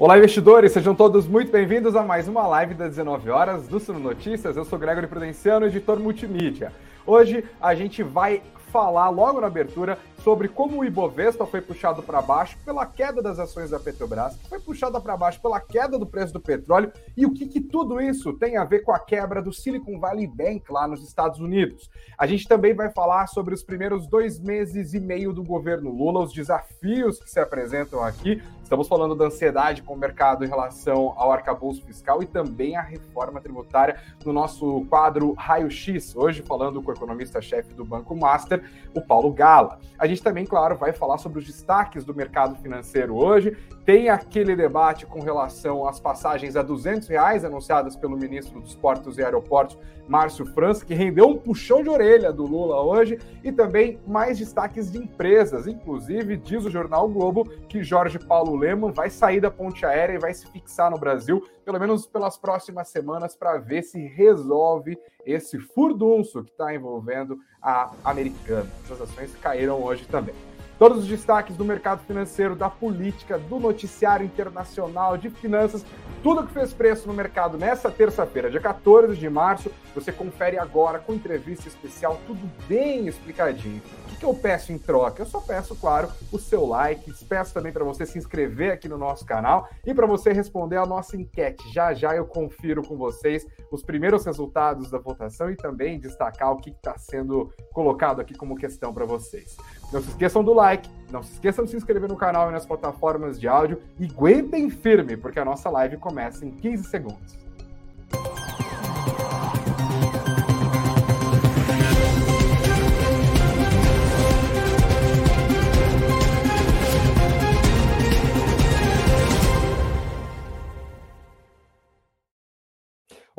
Olá, investidores, sejam todos muito bem-vindos a mais uma live das 19 horas do Suno Notícias. Eu sou Gregory Prudenciano, editor multimídia. Hoje a gente vai falar logo na abertura sobre como o Ibovespa foi puxado para baixo pela queda das ações da Petrobras, foi puxada para baixo pela queda do preço do petróleo e o que, que, tudo isso tem a ver com a quebra do Silicon Valley Bank lá nos Estados Unidos. A gente também vai falar sobre os primeiros dois meses e meio do governo Lula, os desafios que se apresentam aqui. Estamos falando da ansiedade com o mercado em relação ao arcabouço fiscal e também a reforma tributária no nosso quadro Raio X, hoje falando com o economista-chefe do Banco Master, o Paulo Gala. A gente também, claro, vai falar sobre os destaques do mercado financeiro hoje. Tem aquele debate com relação às passagens a 200 reais anunciadas pelo ministro dos Portos e Aeroportos, Márcio França, que rendeu um puxão de orelha do Lula hoje. E também mais destaques de empresas. Inclusive, diz o jornal Globo que Jorge Paulo Leman vai sair da ponte aérea e vai se fixar no Brasil, pelo menos pelas próximas semanas, para ver se resolve esse furdunço que está envolvendo a americana. Essas ações caíram hoje também. Todos os destaques do mercado financeiro, da política, do noticiário internacional, de finanças, tudo que fez preço no mercado nessa terça-feira, dia 14 de março, você confere agora com entrevista especial, tudo bem explicadinho que eu peço em troca? Eu só peço, claro, o seu like, peço também para você se inscrever aqui no nosso canal e para você responder a nossa enquete. Já já eu confiro com vocês os primeiros resultados da votação e também destacar o que está sendo colocado aqui como questão para vocês. Não se esqueçam do like, não se esqueçam de se inscrever no canal e nas plataformas de áudio e aguentem firme, porque a nossa live começa em 15 segundos.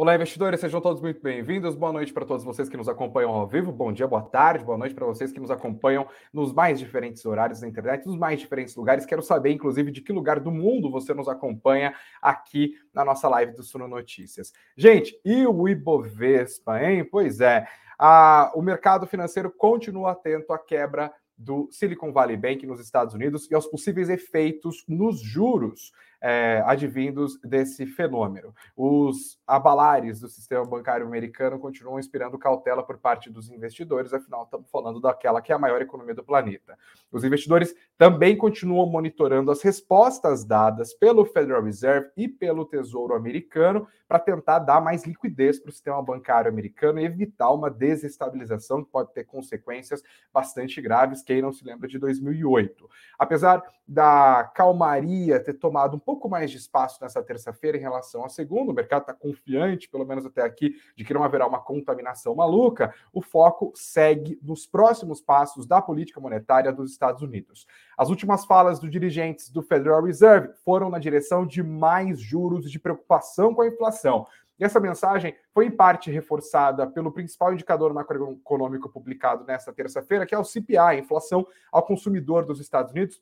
Olá, investidores, sejam todos muito bem-vindos. Boa noite para todos vocês que nos acompanham ao vivo. Bom dia, boa tarde, boa noite para vocês que nos acompanham nos mais diferentes horários da internet, nos mais diferentes lugares. Quero saber, inclusive, de que lugar do mundo você nos acompanha aqui na nossa live do Suno Notícias. Gente, e o Ibovespa, hein? Pois é, a, o mercado financeiro continua atento à quebra do Silicon Valley Bank nos Estados Unidos e aos possíveis efeitos nos juros é, advindos desse fenômeno. Os abalares do sistema bancário americano continuam inspirando cautela por parte dos investidores, afinal, estamos falando daquela que é a maior economia do planeta. Os investidores também continuam monitorando as respostas dadas pelo Federal Reserve e pelo Tesouro Americano para tentar dar mais liquidez para o sistema bancário americano e evitar uma desestabilização que pode ter consequências bastante graves. Quem não se lembra de 2008? Apesar da calmaria ter tomado um pouco mais de espaço nessa terça-feira em relação à segunda. O mercado está confiante, pelo menos até aqui, de que não haverá uma contaminação maluca. O foco segue nos próximos passos da política monetária dos Estados Unidos. As últimas falas dos dirigentes do Federal Reserve foram na direção de mais juros e de preocupação com a inflação. E essa mensagem foi em parte reforçada pelo principal indicador macroeconômico publicado nesta terça-feira, que é o CPI, a inflação ao consumidor dos Estados Unidos.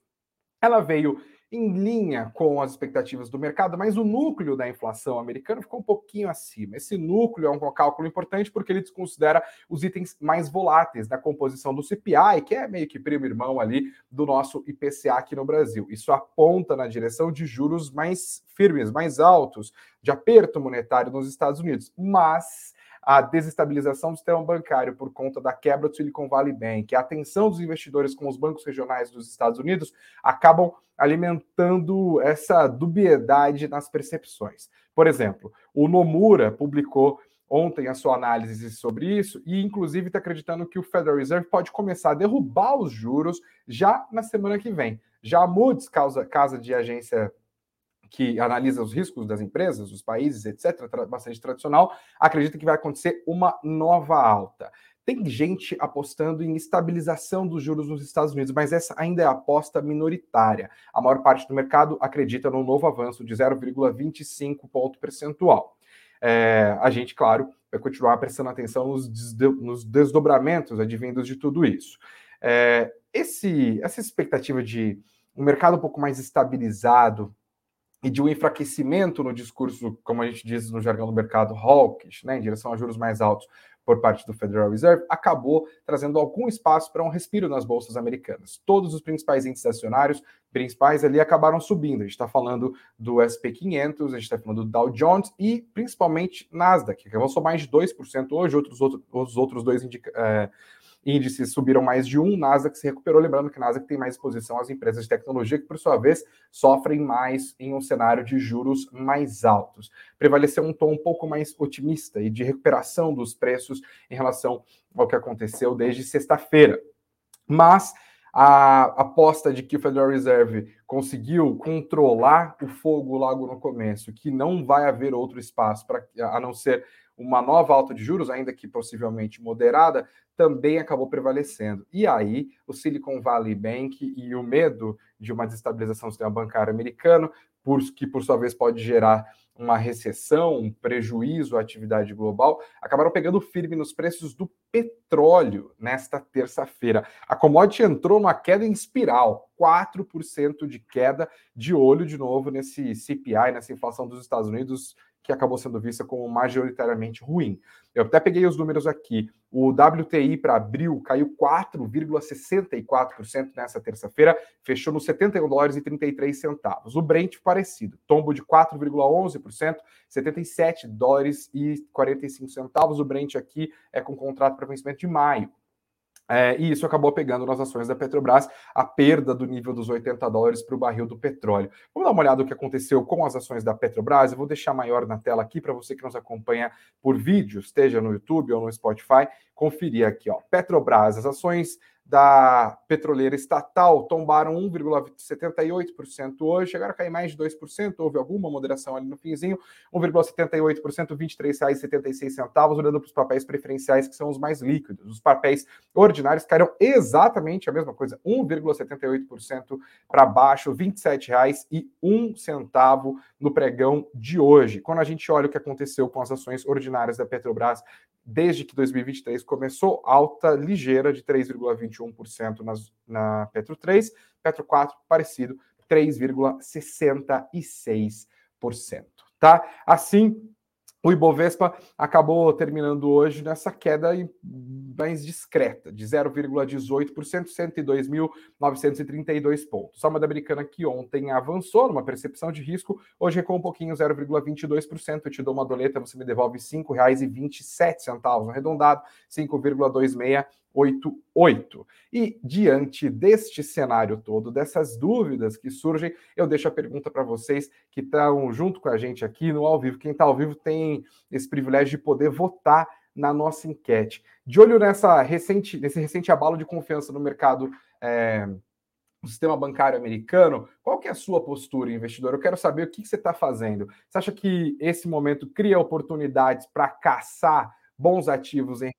Ela veio em linha com as expectativas do mercado, mas o núcleo da inflação americana ficou um pouquinho acima. Esse núcleo é um cálculo importante porque ele desconsidera os itens mais voláteis da composição do CPI, que é meio que primo irmão ali do nosso IPCA aqui no Brasil. Isso aponta na direção de juros mais firmes, mais altos, de aperto monetário nos Estados Unidos. Mas a desestabilização do sistema bancário por conta da quebra do Silicon Valley Bank, a atenção dos investidores com os bancos regionais dos Estados Unidos acabam alimentando essa dubiedade nas percepções. Por exemplo, o Nomura publicou ontem a sua análise sobre isso e, inclusive, está acreditando que o Federal Reserve pode começar a derrubar os juros já na semana que vem. Já a Moody's, causa, casa de agência que analisa os riscos das empresas, dos países, etc., bastante tradicional, acredita que vai acontecer uma nova alta. Tem gente apostando em estabilização dos juros nos Estados Unidos, mas essa ainda é a aposta minoritária. A maior parte do mercado acredita num novo avanço de 0,25 ponto percentual. É, a gente, claro, vai continuar prestando atenção nos, nos desdobramentos advindos de tudo isso. É, esse, essa expectativa de um mercado um pouco mais estabilizado, e de um enfraquecimento no discurso, como a gente diz no jargão do mercado, hawkish, né, em direção a juros mais altos, por parte do Federal Reserve acabou trazendo algum espaço para um respiro nas bolsas americanas. Todos os principais índices acionários, principais ali, acabaram subindo. A gente está falando do SP 500, a gente está falando do Dow Jones e principalmente Nasdaq, que avançou mais de 2% hoje, outros, outros, os outros dois indica, é, índices subiram mais de um, Nasdaq se recuperou, lembrando que Nasdaq tem mais exposição às empresas de tecnologia, que por sua vez sofrem mais em um cenário de juros mais altos. Prevaleceu um tom um pouco mais otimista e de recuperação dos preços em relação ao que aconteceu desde sexta-feira. Mas a aposta de que o Federal Reserve conseguiu controlar o fogo logo no começo, que não vai haver outro espaço para a não ser uma nova alta de juros, ainda que possivelmente moderada, também acabou prevalecendo. E aí, o Silicon Valley Bank e o medo de uma desestabilização do sistema bancário americano, por, que por sua vez pode gerar uma recessão, um prejuízo à atividade global, acabaram pegando firme nos preços do petróleo nesta terça-feira. A commodity entrou numa queda em espiral, 4% de queda, de olho de novo nesse CPI, nessa inflação dos Estados Unidos, que acabou sendo vista como majoritariamente ruim. Eu até peguei os números aqui. O WTI para abril caiu 4,64% nessa terça-feira, fechou nos 71 dólares e 33 centavos. O Brent parecido, tombo de 4,11%, 77 dólares e 45 centavos. O Brent aqui é com contrato para vencimento de maio. É, e isso acabou pegando nas ações da Petrobras a perda do nível dos 80 dólares para o barril do petróleo. Vamos dar uma olhada no que aconteceu com as ações da Petrobras. Eu vou deixar maior na tela aqui para você que nos acompanha por vídeo, esteja no YouTube ou no Spotify, conferir aqui. Ó. Petrobras, as ações da petroleira estatal tombaram 1,78% hoje, chegaram a cair mais de 2%, houve alguma moderação ali no finzinho, 1,78%, R$ 23,76, olhando para os papéis preferenciais, que são os mais líquidos. Os papéis ordinários caíram exatamente a mesma coisa, 1,78% para baixo, R$ 27,01 no pregão de hoje. Quando a gente olha o que aconteceu com as ações ordinárias da Petrobras desde que 2023 começou, alta ligeira de 3,21% na Petro 3, Petro 4 parecido, 3,66%, tá? Assim, o Ibovespa acabou terminando hoje nessa queda mais discreta, de 0,18%, 102.932 pontos. A moeda americana que ontem avançou numa percepção de risco, hoje recuou um pouquinho, 0,22%. Eu te dou uma doleta, você me devolve R$ 5,27, arredondado, 5,26 88. E diante deste cenário todo, dessas dúvidas que surgem, eu deixo a pergunta para vocês que estão junto com a gente aqui no ao vivo. Quem está ao vivo tem esse privilégio de poder votar na nossa enquete. De olho nessa recente, nesse recente abalo de confiança no mercado é, no sistema bancário americano, qual que é a sua postura, investidor? Eu quero saber o que, que você está fazendo. Você acha que esse momento cria oportunidades para caçar bons ativos em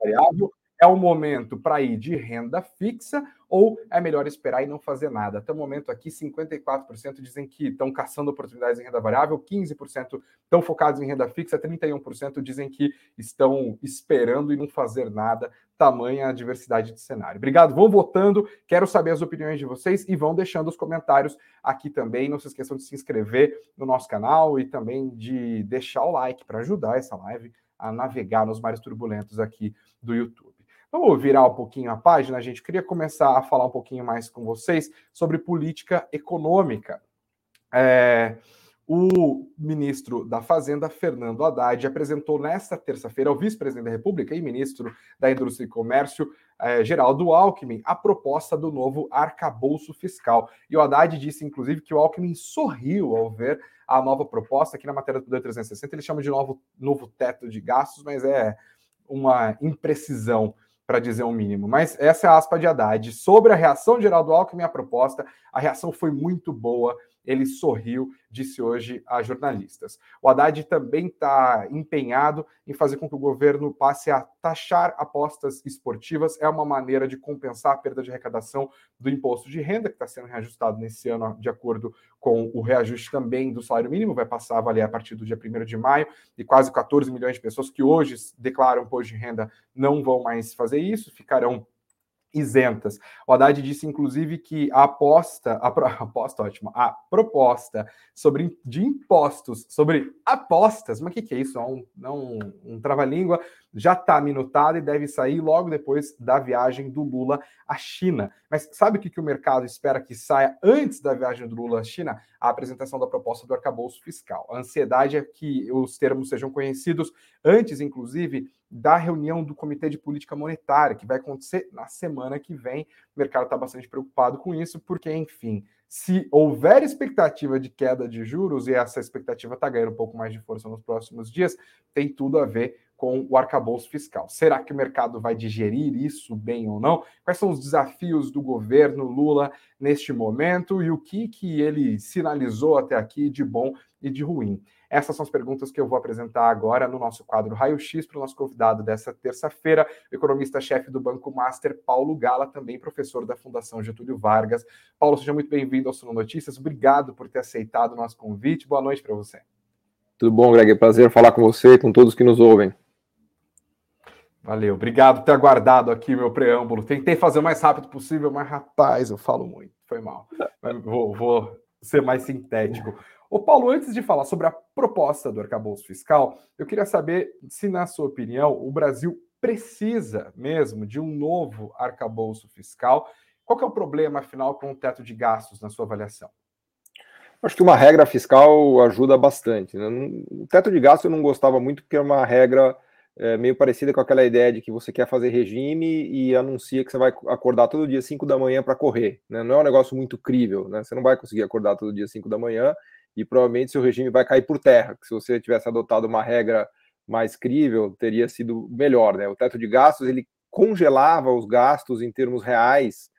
variável é o momento para ir de renda fixa ou é melhor esperar e não fazer nada? Até o momento aqui, 54% dizem que estão caçando oportunidades em renda variável, 15% estão focados em renda fixa, 31% dizem que estão esperando e não fazer nada. Tamanha a diversidade de cenário. Obrigado, vão votando, quero saber as opiniões de vocês e vão deixando os comentários aqui também. Não se esqueçam de se inscrever no nosso canal e também de deixar o like para ajudar essa live a navegar nos mares turbulentos aqui do YouTube. Vamos virar um pouquinho a página, gente. Eu queria começar a falar um pouquinho mais com vocês sobre política econômica. É, o ministro da Fazenda, Fernando Haddad, apresentou nesta terça-feira ao vice-presidente da República e ministro da Indústria e Comércio, é, Geraldo Alckmin, a proposta do novo arcabouço fiscal. E o Haddad disse, inclusive, que o Alckmin sorriu ao ver a nova proposta, aqui na matéria do 360 ele chama de novo, novo teto de gastos, mas é uma imprecisão para dizer o um mínimo. Mas essa é a aspa de Haddad. Sobre a reação de Geraldo Alckmin à proposta, a reação foi muito boa ele sorriu, disse hoje a jornalistas. O Haddad também está empenhado em fazer com que o governo passe a taxar apostas esportivas. É uma maneira de compensar a perda de arrecadação do imposto de renda, que está sendo reajustado nesse ano, de acordo com o reajuste também do salário mínimo, vai passar a valer a partir do dia 1 de maio, e quase 14 milhões de pessoas que hoje declaram imposto de renda não vão mais fazer isso, ficarão isentas. O Haddad disse, inclusive, que a aposta, a, pro, a aposta ótima, a proposta sobre de impostos, sobre apostas, mas o que, que é isso? É um, um, um trava-língua, já está minutada e deve sair logo depois da viagem do Lula à China. Mas sabe o que, que o mercado espera que saia antes da viagem do Lula à China? A apresentação da proposta do arcabouço fiscal. A ansiedade é que os termos sejam conhecidos antes, inclusive, da reunião do Comitê de Política Monetária, que vai acontecer na semana que vem. O mercado está bastante preocupado com isso, porque, enfim, se houver expectativa de queda de juros, e essa expectativa está ganhando um pouco mais de força nos próximos dias, tem tudo a ver com o arcabouço fiscal. Será que o mercado vai digerir isso bem ou não? Quais são os desafios do governo Lula neste momento e o que, que ele sinalizou até aqui de bom e de ruim? Essas são as perguntas que eu vou apresentar agora no nosso quadro Raio X para o nosso convidado dessa terça-feira, economista-chefe do Banco Master, Paulo Gala, também professor da Fundação Getúlio Vargas. Paulo, seja muito bem-vindo ao Suno Notícias. Obrigado por ter aceitado o nosso convite. Boa noite para você. Tudo bom, Greg? É prazer falar com você e com todos que nos ouvem. Valeu, obrigado por ter aguardado aqui meu preâmbulo. Tentei fazer o mais rápido possível, mas rapaz, eu falo muito, foi mal. Vou, vou ser mais sintético. Ô Paulo, antes de falar sobre a proposta do arcabouço fiscal, eu queria saber se, na sua opinião, o Brasil precisa mesmo de um novo arcabouço fiscal. Qual é o problema, afinal, com o teto de gastos, na sua avaliação? Acho que uma regra fiscal ajuda bastante. Né? O teto de gastos eu não gostava muito porque é uma regra é, meio parecida com aquela ideia de que você quer fazer regime e anuncia que você vai acordar todo dia 5 da manhã para correr. Né? Não é um negócio muito crível. Né? Você não vai conseguir acordar todo dia 5 da manhã e provavelmente seu regime vai cair por terra. Se você tivesse adotado uma regra mais crível, teria sido melhor. Né? O teto de gastos ele congelava os gastos em termos reais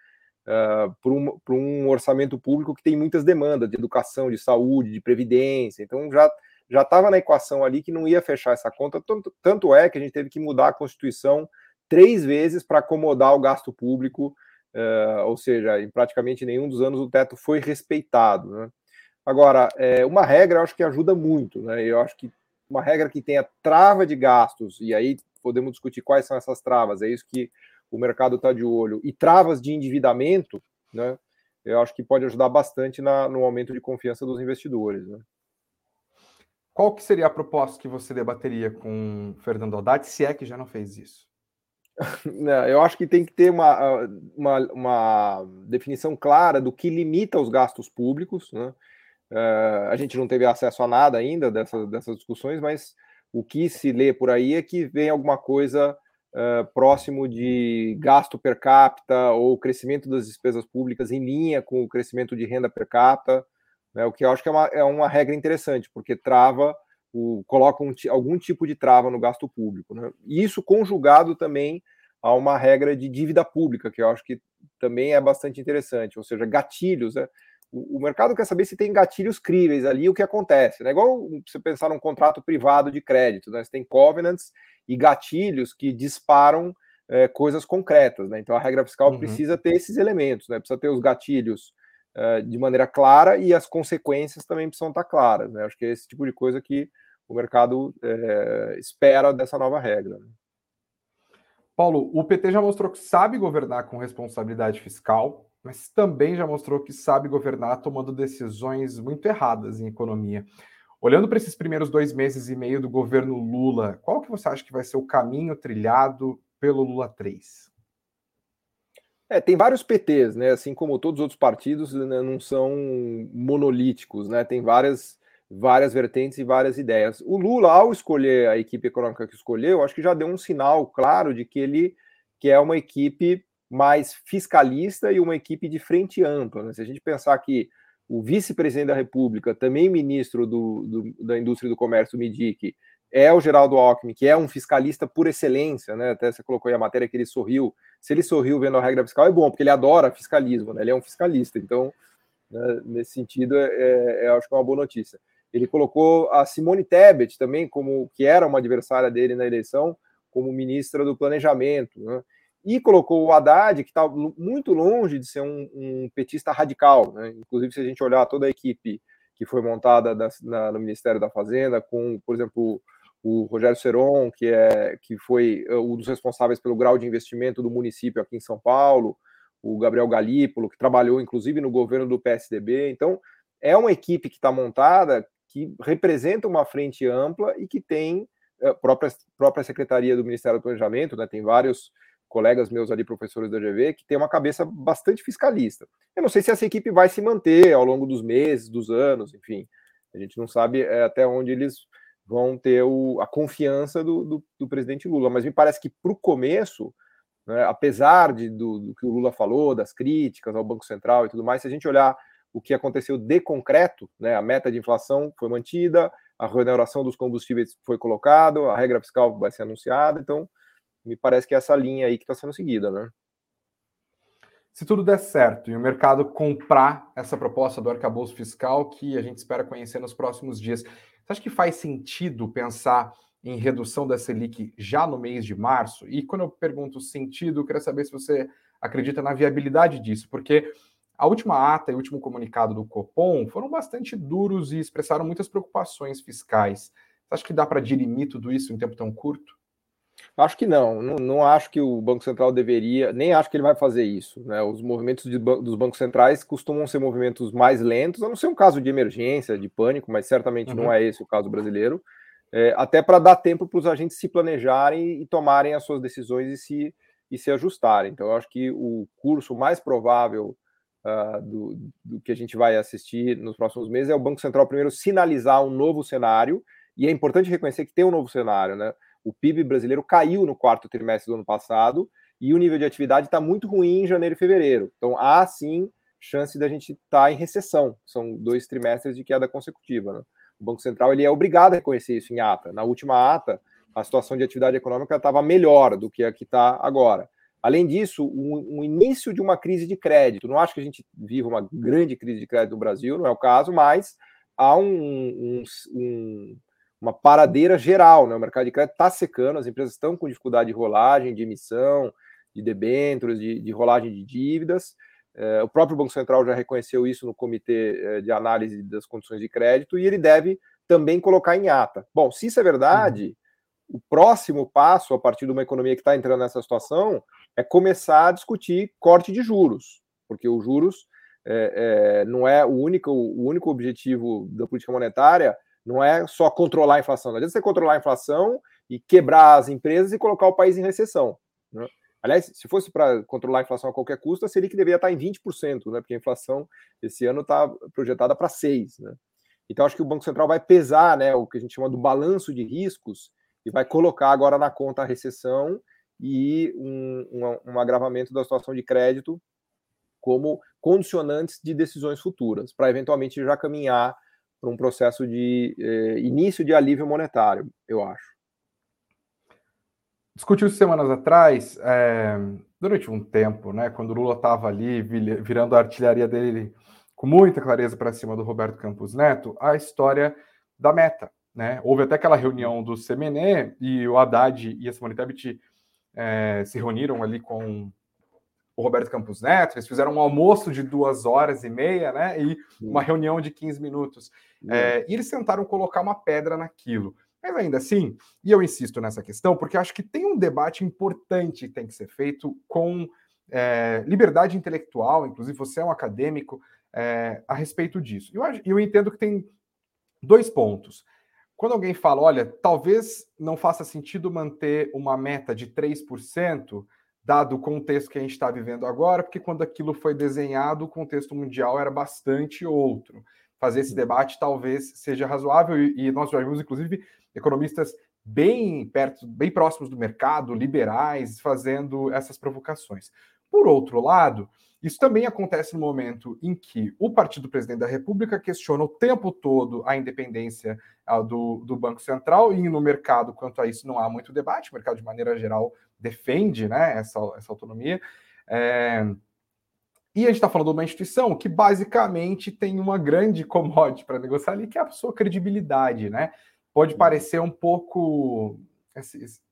uh, ah, para um, um, orçamento público que tem muitas demandas de educação, de saúde, de previdência. Então já já estava na equação ali que não ia fechar essa conta. Tanto, tanto é que a gente teve que mudar a Constituição três vezes para acomodar o gasto público, uh, ou seja, em praticamente nenhum dos anos o teto foi respeitado. Né? Agora, é, uma regra eu acho que ajuda muito, né? Eu acho que uma regra que tenha trava de gastos, e aí podemos discutir quais são essas travas, é isso que o mercado está de olho, e travas de endividamento, né? Eu acho que pode ajudar bastante na, no aumento de confiança dos investidores. Né? Qual que seria a proposta que você debateria com Fernando Haddad, se é que já não fez isso? eu acho que tem que ter uma, uma, uma definição clara do que limita os gastos públicos, né? Uh, a gente não teve acesso a nada ainda dessas, dessas discussões, mas o que se lê por aí é que vem alguma coisa uh, próximo de gasto per capita ou crescimento das despesas públicas em linha com o crescimento de renda per capita, né, o que eu acho que é uma, é uma regra interessante, porque trava, o, coloca um, algum tipo de trava no gasto público. Né? Isso conjugado também a uma regra de dívida pública, que eu acho que também é bastante interessante, ou seja, gatilhos, né? o, mercado quer saber se tem gatilhos críveis ali, o que acontece. Né? Igual você pensar num contrato privado de crédito, né? você tem covenants e gatilhos que disparam é, coisas concretas. Né? Então a regra fiscal uhum. precisa ter esses elementos, né? precisa ter os gatilhos de maneira clara e as consequências também precisam estar claras. Né? Acho que é esse tipo de coisa que o mercado é, espera dessa nova regra. Né? Paulo, o PT já mostrou que sabe governar com responsabilidade fiscal, mas também já mostrou que sabe governar tomando decisões muito erradas em economia. Olhando para esses primeiros dois meses e meio do governo Lula, qual que você acha que vai ser o caminho trilhado pelo Lula 3? É, tem vários PTs, né? Assim como todos os outros partidos, né, não são monolíticos, né? Tem várias, várias vertentes e várias ideias. O Lula, ao escolher a equipe econômica que escolheu, acho que já deu um sinal claro de que ele que é uma equipe mais fiscalista e uma equipe de frente ampla. Né? Se a gente pensar que o vice-presidente da República, também ministro do, do, da Indústria e do Comércio, Midic, é o Geraldo Alckmin, que é um fiscalista por excelência, né? Até você colocou aí a matéria que ele sorriu. Se ele sorriu vendo a regra fiscal, é bom, porque ele adora fiscalismo, né? Ele é um fiscalista. Então, né, nesse sentido, é, é, é, acho que é uma boa notícia. Ele colocou a Simone Tebet também, como que era uma adversária dele na eleição, como ministra do Planejamento. Né? e colocou o Haddad, que está muito longe de ser um, um petista radical. Né? Inclusive, se a gente olhar toda a equipe que foi montada da, na, no Ministério da Fazenda, com, por exemplo, o Rogério Seron, que, é, que foi eh, um dos responsáveis pelo grau de investimento do município aqui em São Paulo, o Gabriel Galípolo, que trabalhou inclusive no governo do PSDB. Então, é uma equipe que está montada que representa uma frente ampla e que tem a própria, própria Secretaria do Ministério do Planejamento, né, tem vários colegas meus ali, professores da GV, que tem uma cabeça bastante fiscalista. Eu não sei se essa equipe vai se manter ao longo dos meses, dos anos, enfim. A gente não sabe é, até onde eles vão ter o, a confiança do, do, do, presidente Lula, mas me parece que para o começo, né, apesar de, do, do que o Lula falou, das críticas ao Banco Central e tudo mais, se a gente olhar o que aconteceu de concreto, né, a meta de inflação foi mantida, a remuneração dos combustíveis foi colocada, a regra fiscal vai ser anunciada, então me parece que é essa linha aí que está sendo seguida, né? Se tudo der certo e o mercado comprar essa proposta do arcabouço fiscal que a gente espera conhecer nos próximos dias, você acha que faz sentido pensar em redução da Selic já no mês de março? E quando eu pergunto sentido, eu queria saber se você acredita na viabilidade disso, porque a última ata e o último comunicado do Copom foram bastante duros e expressaram muitas preocupações fiscais. Você acha que dá para dirimir tudo isso em tempo tão curto? Acho que não, não, não, acho que o Banco Central deveria, nem acho que ele vai fazer isso. Né? Os movimentos de, dos bancos centrais costumam ser movimentos mais lentos, a não ser um caso de emergência, de pânico, mas certamente uhum. não é esse o caso brasileiro, é, até para dar tempo para os agentes se planejarem e tomarem as suas decisões e se, e se ajustarem. Então, eu acho que o curso mais provável uh, do, do que a gente vai assistir nos próximos meses é o Banco Central primeiro sinalizar um novo cenário, e é importante reconhecer que tem um novo cenário, né? O PIB brasileiro caiu no quarto trimestre do ano passado e o nível de atividade está muito ruim em janeiro e fevereiro. Então há sim chance da gente estar tá em recessão. São dois trimestres de queda consecutiva. Né? O Banco Central ele é obrigado a reconhecer isso em ata. Na última ata, a situação de atividade econômica estava melhor do que a que está agora. Além disso, um, um, início de uma crise de crédito. Não acho que a gente viva uma grande crise de crédito no Brasil, não é o caso, mas há um, um, um uma paradeira geral, né? O mercado de crédito está secando, as empresas estão com dificuldade de rolagem, de emissão, de debêntures, de, de rolagem de dívidas. É, o próprio Banco Central já reconheceu isso no Comitê é, de Análise das Condições de Crédito e ele deve também colocar em ata. Bom, se isso é verdade, uhum. o próximo passo, a partir de uma economia que está entrando nessa situação, é começar a discutir corte de juros, porque os juros é, é, não é o único, o único objetivo da política monetária não é só controlar a inflação. Não adianta você controlar a inflação e quebrar as empresas e colocar o país em recessão. Né? Aliás, se fosse para controlar a inflação a qualquer custo, a Selic deveria estar em 20%, né? porque a inflação esse ano está projetada para 6%. Né? Então, acho que o Banco Central vai pesar né, o que a gente chama do balanço de riscos e vai colocar agora na conta a recessão e um, um, um agravamento da situação de crédito como condicionantes de decisões futuras, para eventualmente já caminhar para um processo de eh, início de alívio monetário, eu acho. Discutiu semanas atrás, é, durante um tempo, né, quando o Lula estava ali virando a artilharia dele com muita clareza para cima do Roberto Campos Neto, a história da meta. Né? Houve até aquela reunião do CMNE e o Haddad e a Simone Tebet é, se reuniram ali com o Roberto Campos Neto, eles fizeram um almoço de duas horas e meia, né? E uma reunião de 15 minutos. É, e eles tentaram colocar uma pedra naquilo. Mas ainda assim, e eu insisto nessa questão, porque acho que tem um debate importante que tem que ser feito com é, liberdade intelectual, inclusive você é um acadêmico, é, a respeito disso. Eu, eu entendo que tem dois pontos. Quando alguém fala, olha, talvez não faça sentido manter uma meta de 3%, dado o contexto que a gente está vivendo agora, porque quando aquilo foi desenhado, o contexto mundial era bastante outro. Fazer esse debate talvez seja razoável, e, nós já vimos, inclusive, economistas bem perto, bem próximos do mercado, liberais, fazendo essas provocações. Por outro lado, isso também acontece no momento em que o partido presidente da República questiona o tempo todo a independência uh, do, do Banco Central, e no mercado, quanto a isso, não há muito debate, o mercado, de maneira geral, defende né, essa, essa autonomia. É... E a gente está falando de uma instituição que basicamente tem uma grande commodity para negociar ali, que é a sua credibilidade, né? Pode parecer um pouco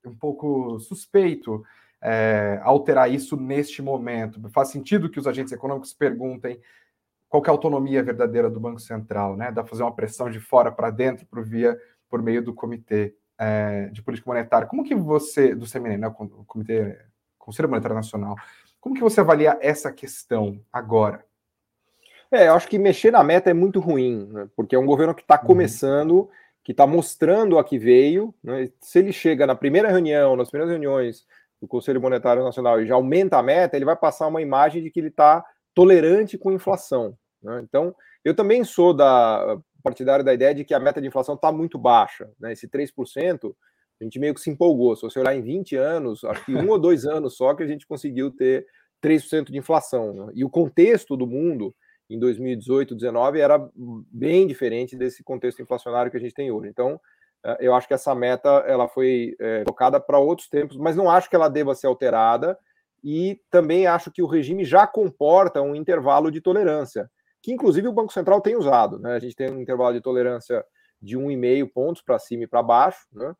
um pouco suspeito é, alterar isso neste momento. Faz sentido que os agentes econômicos perguntem qual é a autonomia verdadeira do Banco Central, né? Dá fazer uma pressão de fora para dentro por via por meio do comitê é, de política monetária. Como que você, do CMN, né, o Comitê Conselho Monetário Nacional, como que você avalia essa questão agora? É, eu acho que mexer na meta é muito ruim, né? porque é um governo que está uhum. começando que está mostrando a que veio. Né? Se ele chega na primeira reunião, nas primeiras reuniões do Conselho Monetário Nacional e já aumenta a meta, ele vai passar uma imagem de que ele está tolerante com inflação. Né? Então, eu também sou da partidário da ideia de que a meta de inflação está muito baixa. Né? Esse 3%, a gente meio que se empolgou. Se você olhar em 20 anos, acho que um ou dois anos só que a gente conseguiu ter 3% de inflação. Né? E o contexto do mundo em 2018, 2019 era bem diferente desse contexto inflacionário que a gente tem hoje. Então, eh, eu acho que essa meta ela foi é, tocada para outros tempos, mas não acho que ela deva ser alterada e também acho que o regime já comporta um intervalo de tolerância, que inclusive o Banco Central tem usado. Né? A gente tem um intervalo de tolerância de 1,5 pontos para cima e para baixo, né?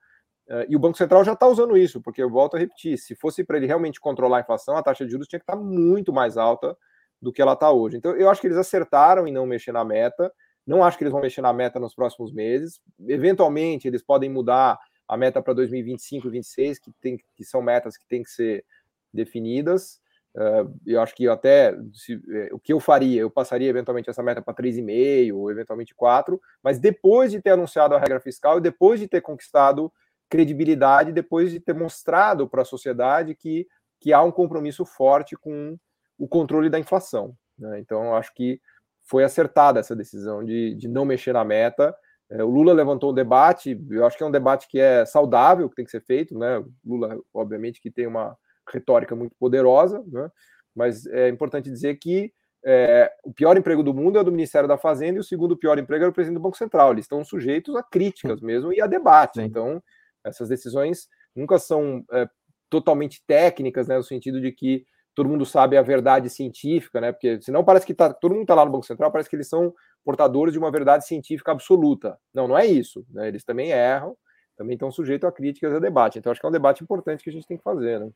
Eh, e o Banco Central já está usando isso, porque eu volto a repetir: se fosse para ele realmente controlar a inflação, a taxa de juros tinha que estar tá muito mais alta do que ela está hoje. Então, eu acho que eles acertaram em não mexer na meta. Não acho que eles vão mexer na meta nos próximos meses. Eventualmente, eles podem mudar a meta para 2025 e 2026, que, tem, que são metas que têm que ser definidas. Uh, eu acho que até se, eh, o que eu faria, eu passaria eventualmente essa meta para 3,5 ou eventualmente 4, mas depois de ter anunciado a regra fiscal e depois de ter conquistado credibilidade, depois de ter mostrado para a sociedade que, que há um compromisso forte com o controle da inflação. Né? Então, eu acho que foi acertada essa decisão de, de não mexer na meta. É, o Lula levantou um debate, eu acho que é um debate que é saudável, que tem que ser feito. Né? O Lula, obviamente, que tem uma retórica muito poderosa, né? mas é importante dizer que é, o pior emprego do mundo é o do Ministério da Fazenda e o segundo pior emprego é o presidente do Banco Central. Eles estão sujeitos a críticas mesmo e a debate. Então, essas decisões nunca são é, totalmente técnicas, né, no sentido de que todo mundo sabe a verdade científica, né? Porque senão parece que tá, todo mundo está lá no Banco Central, parece que eles são portadores de uma verdade científica absoluta. Não, não é isso. Né? Eles também erram, também estão sujeitos a críticas e a debate. Então, acho que é um debate importante que a gente tem que fazer, né?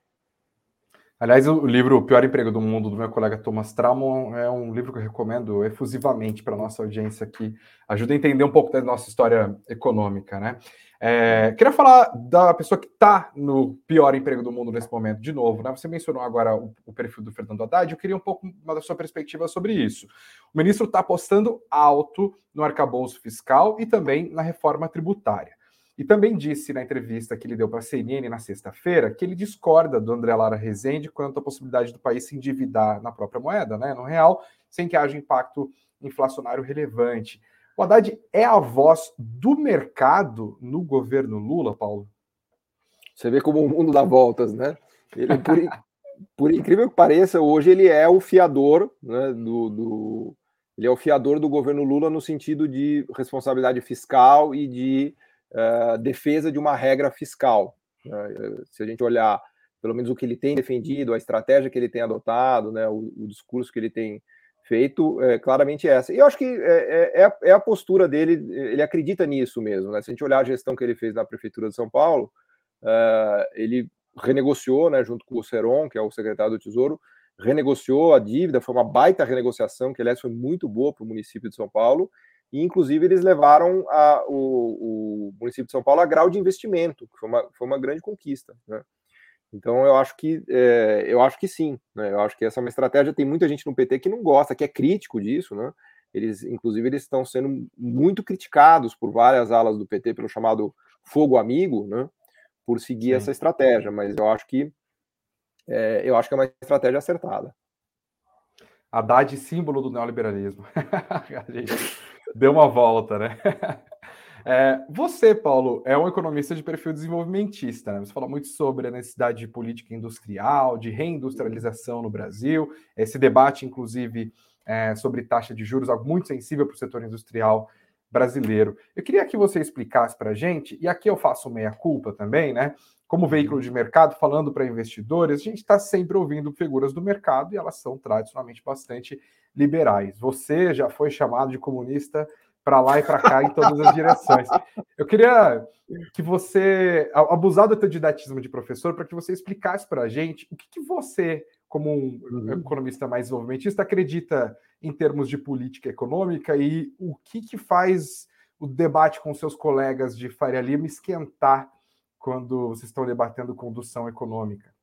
Aliás, o livro O Pior Emprego do Mundo, do meu colega Thomas Traumon, é um livro que eu recomendo efusivamente para a nossa audiência que ajuda a entender um pouco da nossa história econômica, né? É, queria falar da pessoa que está no pior emprego do mundo nesse momento, de novo, né? Você mencionou agora o, o perfil do Fernando Haddad, eu queria um pouco da sua perspectiva sobre isso. O ministro está apostando alto no arcabouço fiscal e também na reforma tributária. E também disse na entrevista que ele deu para a CNN na sexta-feira que ele discorda do André Lara Rezende quanto à possibilidade do país se endividar na própria moeda, né, no real, sem que haja impacto inflacionário relevante. O Haddad é a voz do mercado no governo Lula, Paulo? Você vê como o mundo dá voltas, né? Ele, por, por incrível que pareça, hoje ele é o fiador né, do, do, ele é o fiador do governo Lula no sentido de responsabilidade fiscal e de uh, defesa de uma regra fiscal. Né? Se a gente olhar, pelo menos o que ele tem defendido, a estratégia que ele tem adotado, né, o, o discurso que ele tem feito, é claramente essa. E eu acho que é, é, é, é, a postura dele, ele acredita nisso mesmo. Né? Se a gente olhar a gestão que ele fez na Prefeitura de São Paulo, uh, ele renegociou, né, junto com o Seron, que é o secretário do Tesouro, renegociou a dívida, foi uma baita renegociação, que aliás foi muito boa para o município de São Paulo, e inclusive eles levaram a, o, o, município de São Paulo a grau de investimento, que foi uma, foi uma grande conquista. Né? Então eu acho que é, eu acho que sim, né? Eu acho que essa é uma estratégia. Tem muita gente no PT que não gosta, que é crítico disso, né? Eles, inclusive, eles estão sendo muito criticados por várias alas do PT pelo chamado fogo amigo, né? Por seguir sim. essa estratégia. Mas eu acho que é, eu acho que é uma estratégia acertada. Haddad, símbolo do neoliberalismo. Deu uma volta, né? É, você, Paulo, é um economista de perfil desenvolvimentista, né? Você fala muito sobre a necessidade de política industrial, de reindustrialização no Brasil, esse debate, inclusive, é, sobre taxa de juros, algo muito sensível para o setor industrial brasileiro. Eu queria que você explicasse para a gente, e aqui eu faço meia-culpa também, né? Como veículo de mercado, falando para investidores, a gente está sempre ouvindo figuras do mercado e elas são tradicionalmente bastante liberais. Você já foi chamado de comunista para lá e para cá em todas as direções. Eu queria que você, abusar do teu didatismo de professor, para que você explicasse para a gente o que, que você, como um uhum. economista mais desenvolvimentista, acredita em termos de política econômica e o que, que faz o debate com seus colegas de Faria Lima esquentar quando vocês estão debatendo condução econômica.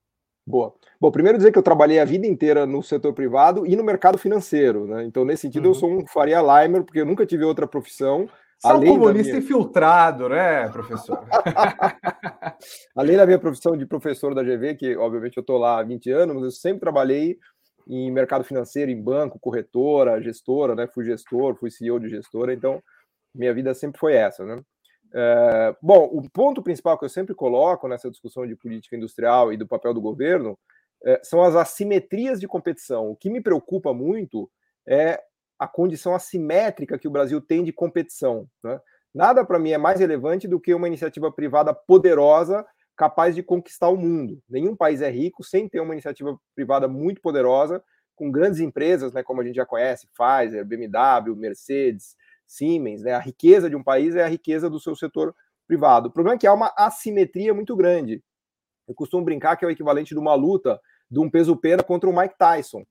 Boa. Bom, primeiro dizer que eu trabalhei a vida inteira no setor privado e no mercado financeiro, né? Então, nesse sentido, uhum. eu sou um Faria Limer, porque eu nunca tive outra profissão Você é um comunista minha... infiltrado, né, professor? Além da minha profissão de professor da GV, que obviamente eu estou lá há 20 anos, mas eu sempre trabalhei em mercado financeiro, em banco, corretora, gestora, né? Fui gestor, fui CEO de gestora, então minha vida sempre foi essa, né? É, bom, o ponto principal que eu sempre coloco nessa discussão de política industrial e do papel do governo é, são as assimetrias de competição. O que me preocupa muito é a condição assimétrica que o Brasil tem de competição. Né? Nada para mim é mais relevante do que uma iniciativa privada poderosa capaz de conquistar o mundo. Nenhum país é rico sem ter uma iniciativa privada muito poderosa, com grandes empresas, né, como a gente já conhece, Pfizer, BMW, Mercedes, Siemens. Né? A riqueza de um país é a riqueza do seu setor privado. O problema é que há uma assimetria muito grande. Eu costumo brincar que é o equivalente de uma luta de um peso-pena contra o Mike Tyson.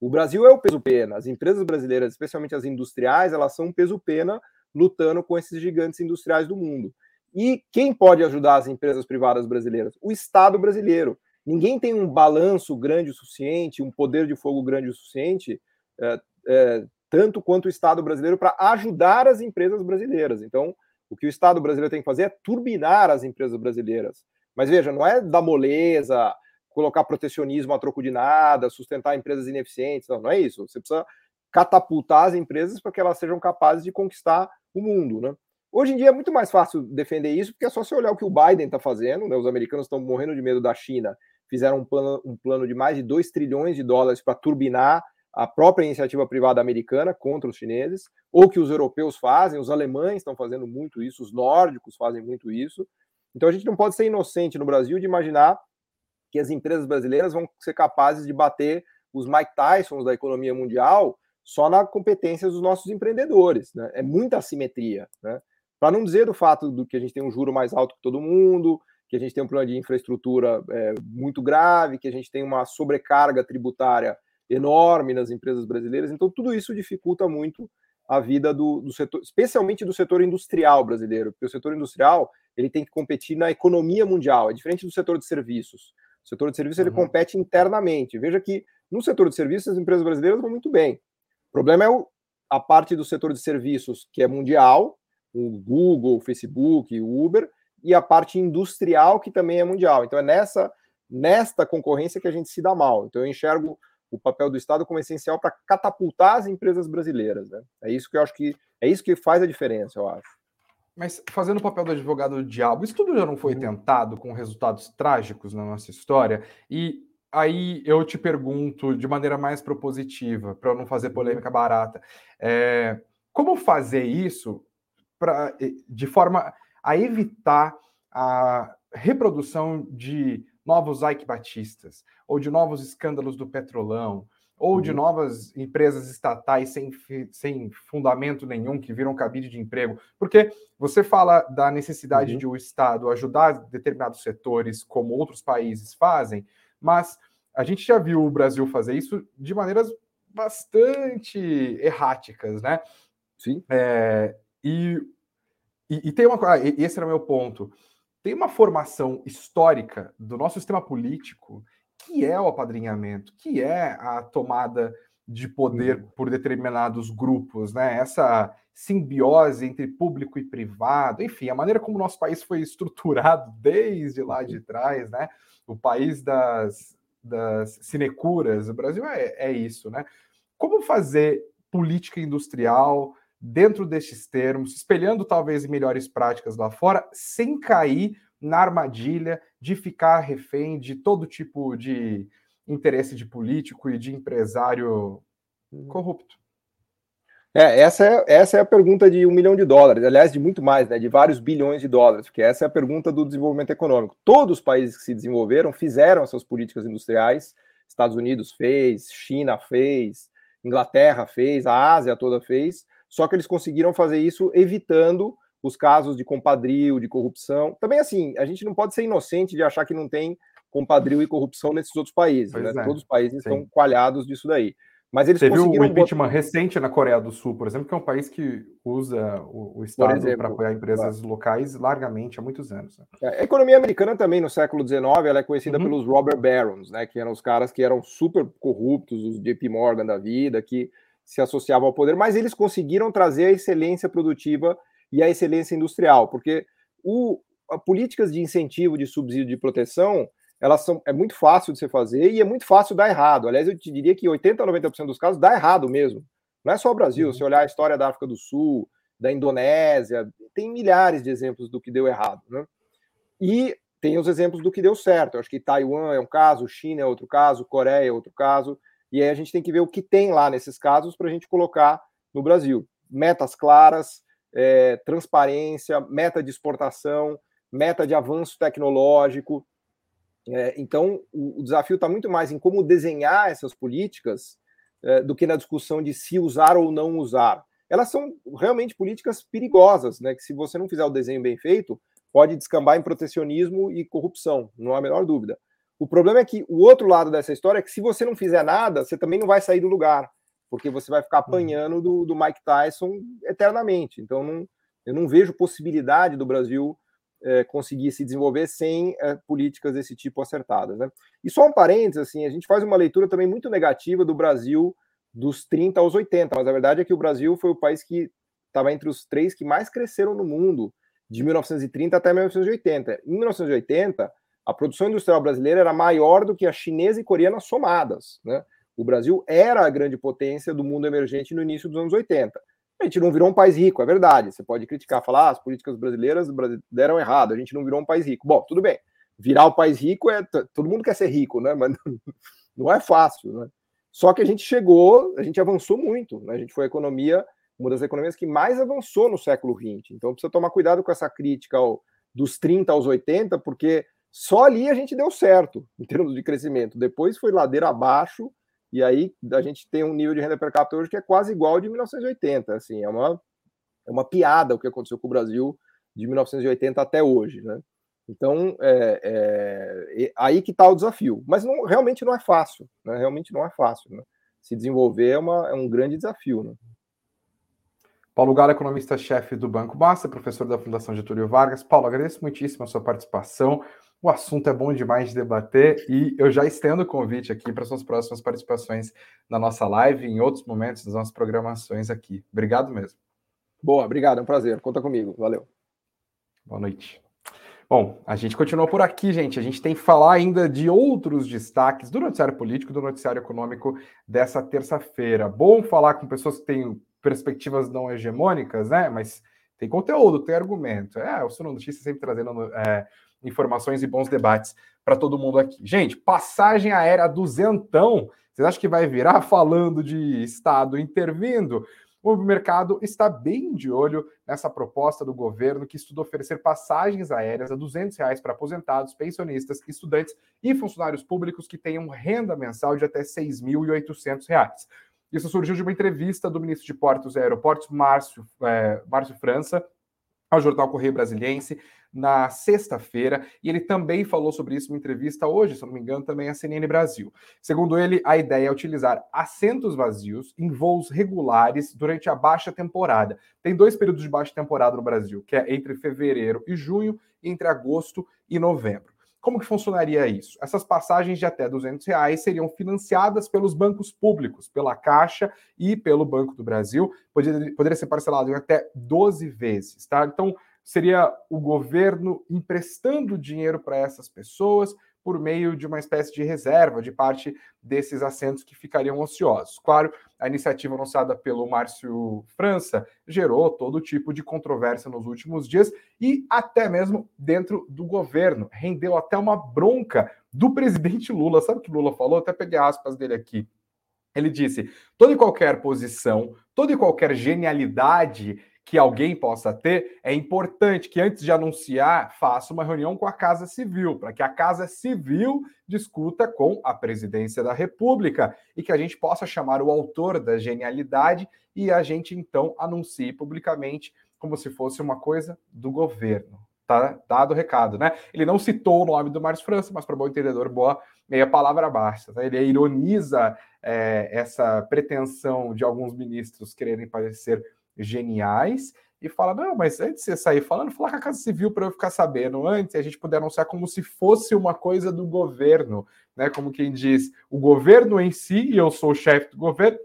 O Brasil é o peso-pena. As empresas brasileiras, especialmente as industriais, elas são um peso-pena lutando com esses gigantes industriais do mundo. E quem pode ajudar as empresas privadas brasileiras? O Estado brasileiro. Ninguém tem um balanço grande o suficiente, um poder de fogo grande o suficiente, é, é, tanto quanto o Estado brasileiro, para ajudar as empresas brasileiras. Então, o que o Estado brasileiro tem que fazer é turbinar as empresas brasileiras. Mas veja, não é da moleza, colocar protecionismo a troco de nada, sustentar empresas ineficientes. Não, não é isso. Você precisa catapultar as empresas para que elas sejam capazes de conquistar o mundo, né? Hoje em dia é muito mais fácil defender isso, porque é só você olhar o que o Biden está fazendo, né? Os americanos estão morrendo de medo da China, fizeram um plano, um plano de mais de 2 trilhões de dólares para turbinar a própria iniciativa privada americana contra os chineses, ou que os europeus fazem, os alemães estão fazendo muito isso, os nórdicos fazem muito isso. Então a gente não pode ser inocente no Brasil de imaginar que as empresas brasileiras vão ser capazes de bater os Mike Tysons da economia mundial só na competência dos nossos empreendedores. Né? É muita assimetria. Né? Para não dizer do fato do que a gente tem um juro mais alto que todo mundo, que a gente tem um plano de infraestrutura é, muito grave, que a gente tem uma sobrecarga tributária enorme nas empresas brasileiras. Então, tudo isso dificulta muito a vida do, do, setor, especialmente do setor industrial brasileiro, porque o setor industrial ele tem que competir na economia mundial, é diferente do setor de serviços. O setor de serviços ele uhum. compete internamente. Veja que no setor de serviços as empresas brasileiras vão muito bem. O problema é o, a parte do setor de serviços que é mundial, o Google, o Facebook, o Uber, e a parte industrial que também é mundial. Então é nessa nesta concorrência que a gente se dá mal. Então eu enxergo o papel do Estado como essencial para catapultar as empresas brasileiras. Né? É isso que eu acho que é isso que faz a diferença, eu acho. Mas fazendo o papel do advogado do diabo, isso tudo já não foi uhum. tentado com resultados trágicos na nossa história? E aí eu te pergunto de maneira mais propositiva, para não fazer uhum. polêmica barata, é, como fazer isso pra, de forma a evitar a reprodução de novos Ike Batistas, ou de novos escândalos do Petrolão, ou de uhum. novas empresas estatais sem, sem fundamento nenhum que viram cabide de emprego. Porque você fala da necessidade uhum. de o Estado ajudar determinados setores, como outros países fazem, mas a gente já viu o Brasil fazer isso de maneiras bastante erráticas, né? Sim. É, e, e, e, tem uma coisa, esse era o meu ponto. Tem uma formação histórica do nosso sistema político que é o apadrinhamento, que é a tomada de poder por determinados grupos, né? Essa simbiose entre público e privado, enfim, a maneira como o nosso país foi estruturado desde lá de trás, né? O país das, das sinecuras, o Brasil é, é isso, né? Como fazer política industrial dentro destes termos, espelhando talvez melhores práticas lá fora, sem cair na armadilha de ficar refém de todo tipo de interesse de político e de empresário hum. corrupto. É, essa é, essa é a pergunta de um milhão de dólares, aliás, de muito mais, né, de vários bilhões de dólares, porque essa é a pergunta do desenvolvimento econômico. Todos os países que se desenvolveram fizeram essas políticas industriais, Estados Unidos fez, China fez, Inglaterra fez, a Ásia toda fez, só que eles conseguiram fazer isso evitando os casos de compadrio, de corrupção. Também, assim, a gente não pode ser inocente de achar que não tem compadrio e corrupção nesses outros países. Né? É. Todos os países Sim. estão coalhados disso daí. Mas eles Você viu o impeachment botar... recente na Coreia do Sul, por exemplo, que é um país que usa o, o Estado para apoiar empresas claro. locais largamente há muitos anos. Né? É, a economia americana também, no século XIX, ela é conhecida uhum. pelos robber barons, né, que eram os caras que eram super corruptos, os JP Morgan da vida, que se associavam ao poder, mas eles conseguiram trazer a excelência produtiva e a excelência industrial, porque o, políticas de incentivo, de subsídio de proteção, elas são é muito fácil de você fazer e é muito fácil dar errado. Aliás, eu te diria que 80 a 90% dos casos dá errado mesmo. Não é só o Brasil, uhum. se olhar a história da África do Sul, da Indonésia, tem milhares de exemplos do que deu errado, né? E tem os exemplos do que deu certo. Eu acho que Taiwan é um caso, China é outro caso, Coreia é outro caso. E aí a gente tem que ver o que tem lá nesses casos para a gente colocar no Brasil. Metas claras, é, transparência, meta de exportação, meta de avanço tecnológico. É, então, o, o desafio está muito mais em como desenhar essas políticas é, do que na discussão de se usar ou não usar. Elas são realmente políticas perigosas, né? Que se você não fizer o desenho bem feito, pode descambar em protecionismo e corrupção, não há a menor dúvida. O problema é que o outro lado dessa história é que se você não fizer nada, você também não vai sair do lugar, porque você vai ficar uhum. apanhando do, do Mike Tyson eternamente. Então, não, eu não vejo possibilidade do Brasil é, conseguir se desenvolver sem é, políticas desse tipo acertadas. Né? E só um parênteses, assim, a gente faz uma leitura também muito negativa do Brasil dos 30 aos 80, mas a verdade é que o Brasil foi o país que estava entre os três que mais cresceram no mundo, de 1930 até 1980. Em 1980, a produção industrial brasileira era maior do que a chinesa e coreana somadas. Né? O Brasil era a grande potência do mundo emergente no início dos anos 80. A gente não virou um país rico, é verdade. Você pode criticar, falar ah, as políticas brasileiras deram errado, a gente não virou um país rico. Bom, tudo bem. Virar o um país rico é. Todo mundo quer ser rico, né? Mas não é fácil, né? Só que a gente chegou, a gente avançou muito, né? A gente foi a economia, uma das economias que mais avançou no século XX. Então precisa tomar cuidado com essa crítica ao, dos 30 aos 80, porque só ali a gente deu certo em termos de crescimento. Depois foi ladeira abaixo e aí a gente tem um nível de renda per capita hoje que é quase igual ao de 1980. Assim, é uma, é uma piada o que aconteceu com o Brasil de 1980 até hoje, né? Então, é, é, aí que está o desafio. Mas não, realmente não é fácil, né? Realmente não é fácil. Né? Se desenvolver é, uma, é um grande desafio. Né? Paulo Galo, economista-chefe do Banco Basta, professor da Fundação Getúlio Vargas. Paulo, agradeço muitíssimo a sua participação. O assunto é bom demais de debater e eu já estendo o convite aqui para suas próximas participações na nossa live e em outros momentos das nossas programações aqui. Obrigado mesmo. Boa, obrigado, é um prazer. Conta comigo. Valeu. Boa noite. Bom, a gente continua por aqui, gente. A gente tem que falar ainda de outros destaques do noticiário político, do noticiário econômico dessa terça-feira. Bom falar com pessoas que têm perspectivas não hegemônicas, né? Mas tem conteúdo, tem argumento. É, o Sono Notícias sempre trazendo é, informações e bons debates para todo mundo aqui. Gente, passagem aérea duzentão. Vocês acham que vai virar falando de Estado intervindo? O mercado está bem de olho nessa proposta do governo que estuda oferecer passagens aéreas a 200 reais para aposentados, pensionistas, estudantes e funcionários públicos que tenham renda mensal de até R$ 6.800. Isso surgiu de uma entrevista do ministro de Portos e Aeroportos, Márcio, é, Márcio França, ao jornal Correio Brasiliense na sexta-feira, e ele também falou sobre isso em entrevista hoje, se não me engano, também a CNN Brasil. Segundo ele, a ideia é utilizar assentos vazios em voos regulares durante a baixa temporada. Tem dois períodos de baixa temporada no Brasil, que é entre fevereiro e junho e entre agosto e novembro. Como que funcionaria isso? Essas passagens de até 200 reais seriam financiadas pelos bancos públicos, pela Caixa e pelo Banco do Brasil. Poderia, poderia ser parcelado em até 12 vezes, tá? Então, seria o governo emprestando dinheiro para essas pessoas por meio de uma espécie de reserva de parte desses assentos que ficariam ociosos. Claro, a iniciativa anunciada pelo Márcio França gerou todo tipo de controvérsia nos últimos dias e até mesmo dentro do governo. Rendeu até uma bronca do presidente Lula. Sabe o que Lula falou? Até peguei aspas dele aqui. Ele disse: toda e qualquer posição, toda e qualquer genialidade que alguém possa ter, é importante que antes de anunciar, faça uma reunião com a Casa Civil, para que a Casa Civil discuta com a Presidência da República e que a gente possa chamar o autor da genialidade e a gente então anuncie publicamente como se fosse uma coisa do governo. Tá dado o recado, né? Ele não citou o nome do Márcio França, mas para bom entendedor, boa meia palavra basta. Tá? Ele ironiza é, essa pretensão de alguns ministros quererem parecer geniais e fala: não, mas antes de você sair falando, fala com a Casa Civil para eu ficar sabendo antes, a gente puder anunciar como se fosse uma coisa do governo, né? Como quem diz, o governo em si, e eu sou o chefe do governo,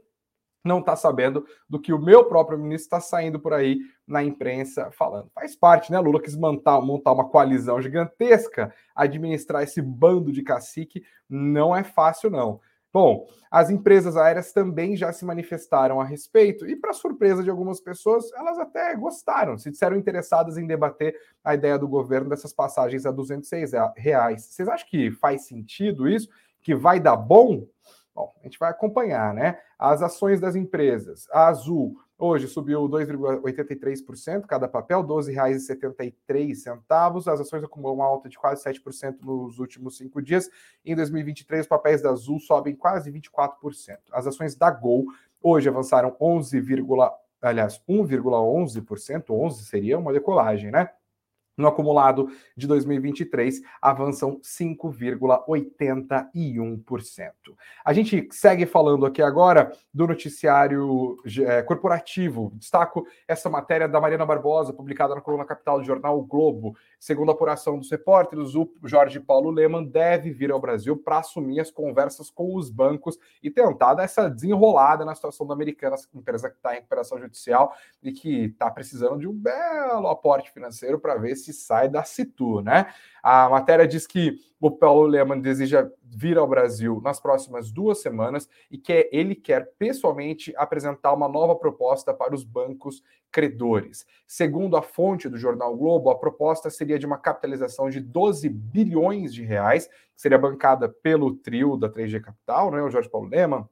não está sabendo do que o meu próprio ministro está saindo por aí na imprensa falando. Faz parte, né? Lula quis montar, montar uma coalizão gigantesca, administrar esse bando de cacique não é fácil, não. Bom, as empresas aéreas também já se manifestaram a respeito e, para surpresa de algumas pessoas, elas até gostaram, se disseram interessadas em debater a ideia do governo dessas passagens a 206 reais. Vocês acham que faz sentido isso? Que vai dar bom? Bom, a gente vai acompanhar, né? As ações das empresas. A Azul hoje subiu 2,83%, cada papel, R$ 12,73. As ações acumulam uma alta de quase 7% nos últimos cinco dias. Em 2023, os papéis da Azul sobem quase 24%. As ações da Gol hoje avançaram 11, aliás, 1,11%, 11 seria uma decolagem, né? No acumulado de 2023, avançam 5,81%. A gente segue falando aqui agora do noticiário é, corporativo. Destaco essa matéria da Mariana Barbosa, publicada na coluna capital do jornal o Globo. Segundo a apuração dos repórteres, o Jorge Paulo Leman deve vir ao Brasil para assumir as conversas com os bancos e tentar dar essa desenrolada na situação da Americanas, empresa que está em recuperação judicial e que está precisando de um belo aporte financeiro para ver se sai da Citu, né? A matéria diz que o Paulo Leman deseja vir ao Brasil nas próximas duas semanas e que ele quer pessoalmente apresentar uma nova proposta para os bancos credores. Segundo a fonte do jornal Globo, a proposta seria de uma capitalização de 12 bilhões de reais, que seria bancada pelo trio da 3G Capital, né, o Jorge Paulo Leman,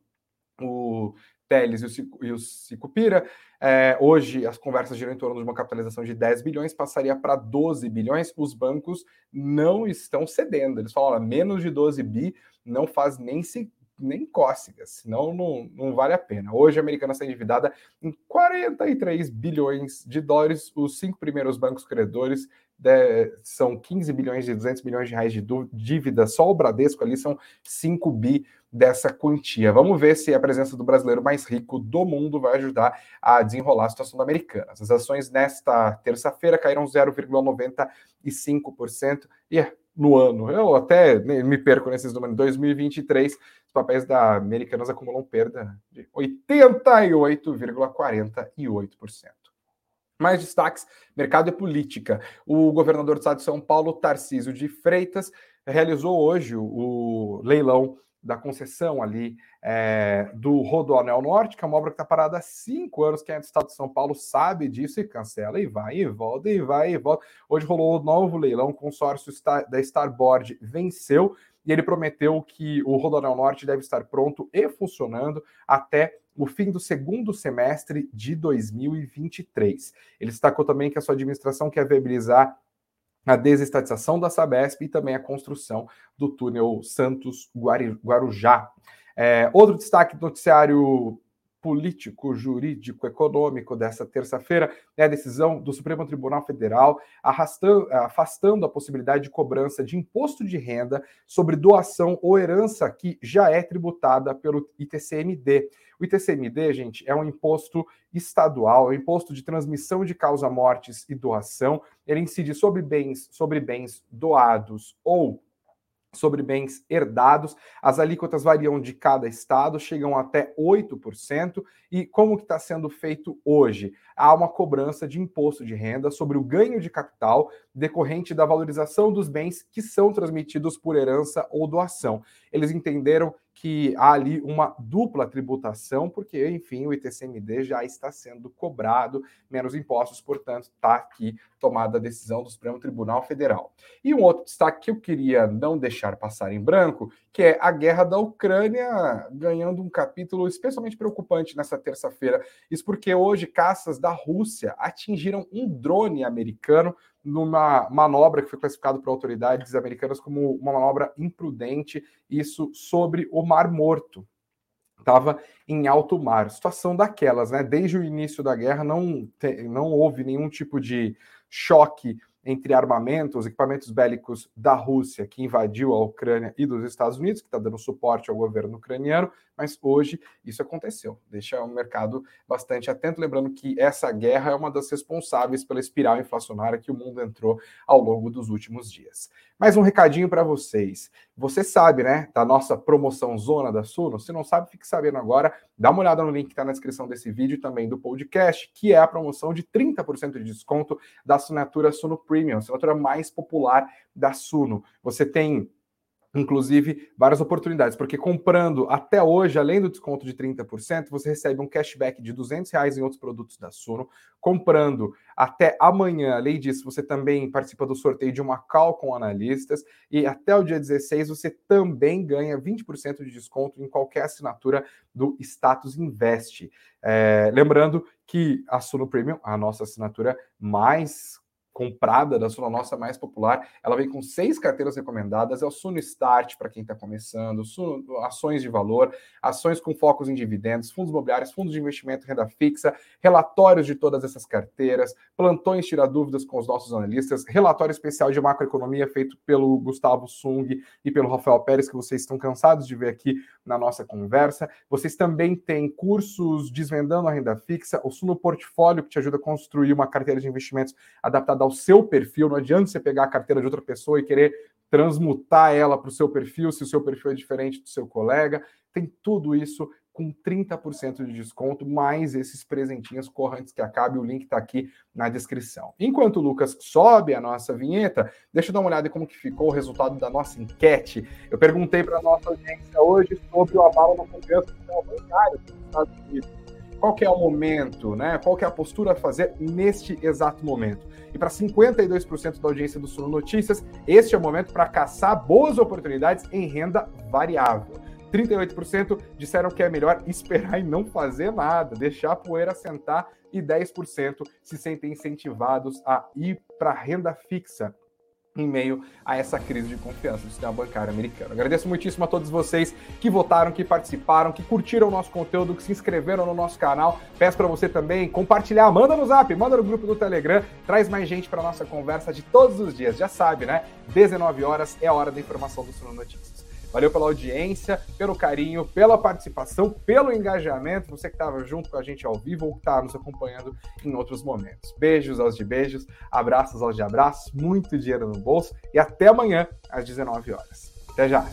o Teles e o Cicupira. É, hoje, as conversas giram em torno de uma capitalização de 10 bilhões, passaria para 12 bilhões. Os bancos não estão cedendo. Eles falam, olha, menos de 12 bi não faz nem se nem cócegas, senão não, não vale a pena. Hoje a Americana está endividada em 43 bilhões de dólares. Os cinco primeiros bancos credores de, são 15 bilhões de 200 milhões de reais de dívida. Só o Bradesco ali são 5 bi dessa quantia. Vamos ver se a presença do brasileiro mais rico do mundo vai ajudar a desenrolar a situação da americana. As ações nesta terça-feira caíram 0,95% e é no ano. Eu até me perco nesses números. Em 2023, os papéis da Americanas acumulam perda de 88,48%. Mais destaques: mercado e política. O governador do estado de São Paulo, Tarcísio de Freitas, realizou hoje o leilão da concessão ali é, do Rodoanel Norte, que é uma obra que está parada há cinco anos. Quem é do estado de São Paulo sabe disso e cancela e vai e volta e vai e volta. Hoje rolou o um novo leilão, o consórcio da Starboard venceu e ele prometeu que o Rodoanel Norte deve estar pronto e funcionando até o fim do segundo semestre de 2023. Ele destacou também que a sua administração quer viabilizar a desestatização da Sabesp e também a construção do túnel Santos Guarujá. É, outro destaque do noticiário político, jurídico, econômico dessa terça-feira é a decisão do Supremo Tribunal Federal afastando a possibilidade de cobrança de imposto de renda sobre doação ou herança que já é tributada pelo ITCMD. O ITCMD, gente, é um imposto estadual, é um imposto de transmissão de causa-mortes e doação. Ele incide sobre bens, sobre bens doados ou sobre bens herdados. As alíquotas variam de cada estado, chegam até 8%. E como que está sendo feito hoje? Há uma cobrança de imposto de renda sobre o ganho de capital decorrente da valorização dos bens que são transmitidos por herança ou doação. Eles entenderam que há ali uma dupla tributação, porque, enfim, o ITCMD já está sendo cobrado, menos impostos, portanto, está aqui tomada a decisão do Supremo Tribunal Federal. E um outro destaque que eu queria não deixar passar em branco, que é a guerra da Ucrânia ganhando um capítulo especialmente preocupante nessa terça-feira. Isso porque hoje caças da Rússia atingiram um drone americano numa manobra que foi classificada por autoridades americanas como uma manobra imprudente, isso sobre o Mar Morto. Estava em alto mar. Situação daquelas, né? Desde o início da guerra não, te, não houve nenhum tipo de choque entre armamentos, equipamentos bélicos da Rússia, que invadiu a Ucrânia, e dos Estados Unidos, que está dando suporte ao governo ucraniano, mas hoje isso aconteceu. Deixa o mercado bastante atento, lembrando que essa guerra é uma das responsáveis pela espiral inflacionária que o mundo entrou ao longo dos últimos dias. Mais um recadinho para vocês. Você sabe, né, da nossa promoção Zona da Suno? Se não sabe, fique sabendo agora. Dá uma olhada no link que está na descrição desse vídeo e também do podcast, que é a promoção de 30% de desconto da assinatura Suno Premium, assinatura mais popular da Suno. Você tem inclusive várias oportunidades, porque comprando até hoje, além do desconto de 30%, você recebe um cashback de 200 reais em outros produtos da Suno. Comprando até amanhã, além disso, você também participa do sorteio de uma call com analistas e até o dia 16 você também ganha 20% de desconto em qualquer assinatura do Status Invest. É, lembrando que a Suno Premium, a nossa assinatura mais comprada da Suno Nossa mais popular. Ela vem com seis carteiras recomendadas, é o Suno Start para quem está começando, Suno, ações de valor, ações com focos em dividendos, fundos imobiliários, fundos de investimento, renda fixa, relatórios de todas essas carteiras, plantões tirar dúvidas com os nossos analistas, relatório especial de macroeconomia feito pelo Gustavo Sung e pelo Rafael Pérez, que vocês estão cansados de ver aqui na nossa conversa. Vocês também têm cursos desvendando a renda fixa, o Suno Portfólio, que te ajuda a construir uma carteira de investimentos adaptada ao ao seu perfil. Não adianta você pegar a carteira de outra pessoa e querer transmutar ela para o seu perfil, se o seu perfil é diferente do seu colega. Tem tudo isso com 30% de desconto, mais esses presentinhos correntes que acabe. O link está aqui na descrição. Enquanto o Lucas sobe a nossa vinheta, deixa eu dar uma olhada em como que ficou o resultado da nossa enquete. Eu perguntei para a nossa audiência hoje sobre o abalo no sistema bancário dos Estados Unidos qual que é o momento, né? Qual que é a postura a fazer neste exato momento. E para 52% da audiência do Suno Notícias, este é o momento para caçar boas oportunidades em renda variável. 38% disseram que é melhor esperar e não fazer nada, deixar a poeira sentar, e 10% se sentem incentivados a ir para renda fixa em meio a essa crise de confiança do sistema bancário americano. Agradeço muitíssimo a todos vocês que votaram, que participaram, que curtiram o nosso conteúdo, que se inscreveram no nosso canal. Peço para você também compartilhar, manda no Zap, manda no grupo do Telegram, traz mais gente para nossa conversa de todos os dias. Já sabe, né? 19 horas é a hora da informação do Suno Notícias. Valeu pela audiência, pelo carinho, pela participação, pelo engajamento. Você que estava junto com a gente ao vivo ou que está nos acompanhando em outros momentos. Beijos aos de beijos, abraços aos de abraços, muito dinheiro no bolso e até amanhã às 19 horas. Até já!